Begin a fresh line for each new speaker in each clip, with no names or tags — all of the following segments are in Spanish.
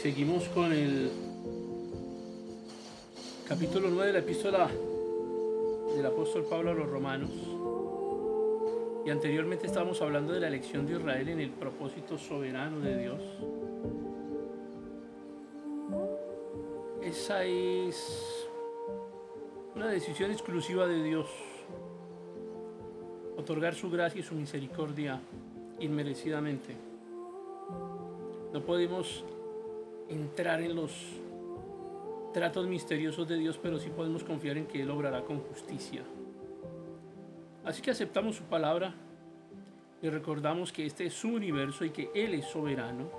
Seguimos con el capítulo 9 de la epístola del apóstol Pablo a los romanos. Y anteriormente estábamos hablando de la elección de Israel en el propósito soberano de Dios. Esa es una decisión exclusiva de Dios. Otorgar su gracia y su misericordia inmerecidamente. No podemos entrar en los tratos misteriosos de Dios, pero sí podemos confiar en que Él obrará con justicia. Así que aceptamos su palabra y recordamos que este es su universo y que Él es soberano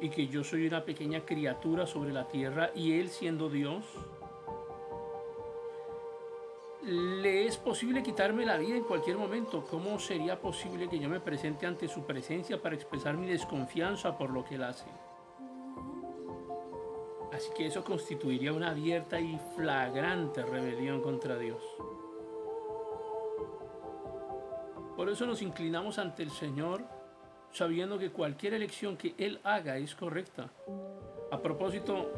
y que yo soy una pequeña criatura sobre la tierra y Él siendo Dios, le es posible quitarme la vida en cualquier momento. ¿Cómo sería posible que yo me presente ante su presencia para expresar mi desconfianza por lo que Él hace? Así que eso constituiría una abierta y flagrante rebelión contra Dios. Por eso nos inclinamos ante el Señor sabiendo que cualquier elección que Él haga es correcta. A propósito,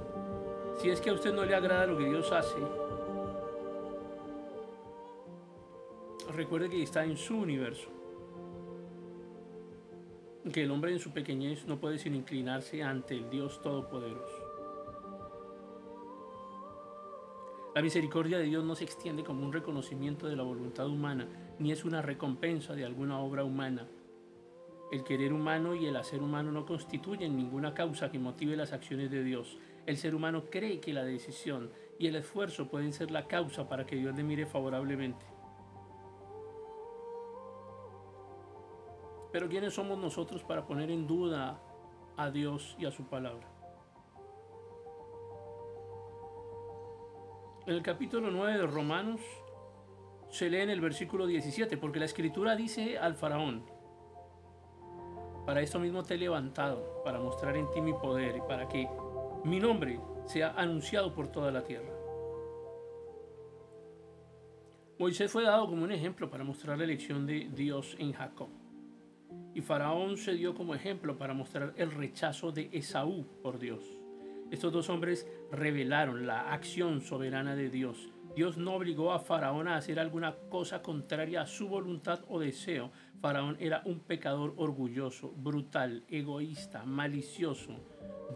si es que a usted no le agrada lo que Dios hace, recuerde que está en su universo. Que el hombre en su pequeñez no puede sino inclinarse ante el Dios Todopoderoso. La misericordia de Dios no se extiende como un reconocimiento de la voluntad humana, ni es una recompensa de alguna obra humana. El querer humano y el hacer humano no constituyen ninguna causa que motive las acciones de Dios. El ser humano cree que la decisión y el esfuerzo pueden ser la causa para que Dios le mire favorablemente. Pero ¿quiénes somos nosotros para poner en duda a Dios y a su palabra? En el capítulo 9 de Romanos se lee en el versículo 17, porque la escritura dice al faraón, para esto mismo te he levantado, para mostrar en ti mi poder y para que mi nombre sea anunciado por toda la tierra. Moisés fue dado como un ejemplo para mostrar la elección de Dios en Jacob. Y Faraón se dio como ejemplo para mostrar el rechazo de Esaú por Dios. Estos dos hombres revelaron la acción soberana de Dios. Dios no obligó a Faraón a hacer alguna cosa contraria a su voluntad o deseo. Faraón era un pecador orgulloso, brutal, egoísta, malicioso.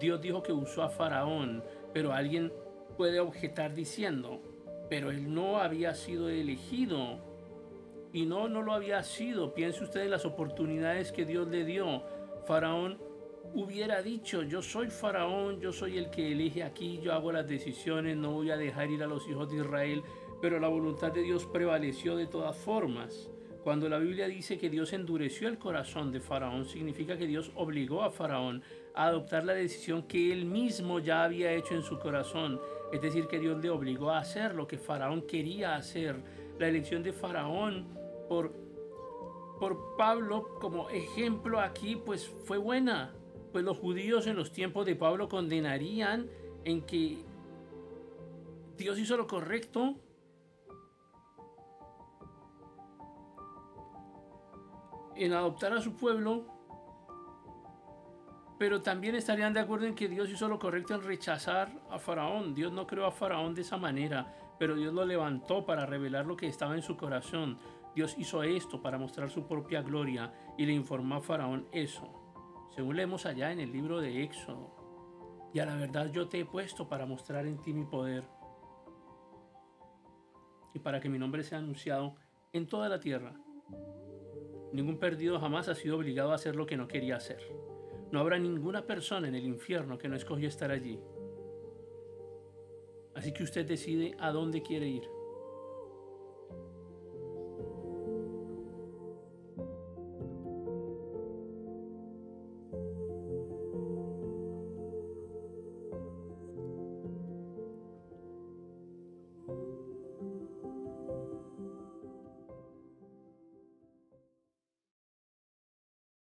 Dios dijo que usó a Faraón, pero alguien puede objetar diciendo, pero él no había sido elegido. Y no, no lo había sido. Piense usted en las oportunidades que Dios le dio. Faraón hubiera dicho, yo soy faraón, yo soy el que elige aquí, yo hago las decisiones, no voy a dejar ir a los hijos de Israel, pero la voluntad de Dios prevaleció de todas formas. Cuando la Biblia dice que Dios endureció el corazón de Faraón, significa que Dios obligó a Faraón a adoptar la decisión que él mismo ya había hecho en su corazón. Es decir, que Dios le obligó a hacer lo que Faraón quería hacer. La elección de Faraón por, por Pablo como ejemplo aquí, pues fue buena pues los judíos en los tiempos de Pablo condenarían en que Dios hizo lo correcto. en adoptar a su pueblo, pero también estarían de acuerdo en que Dios hizo lo correcto en rechazar a Faraón. Dios no creó a Faraón de esa manera, pero Dios lo levantó para revelar lo que estaba en su corazón. Dios hizo esto para mostrar su propia gloria y le informó a Faraón eso según leemos allá en el libro de Éxodo. Y a la verdad yo te he puesto para mostrar en ti mi poder y para que mi nombre sea anunciado en toda la tierra. Ningún perdido jamás ha sido obligado a hacer lo que no quería hacer. No habrá ninguna persona en el infierno que no escogió estar allí. Así que usted decide a dónde quiere ir.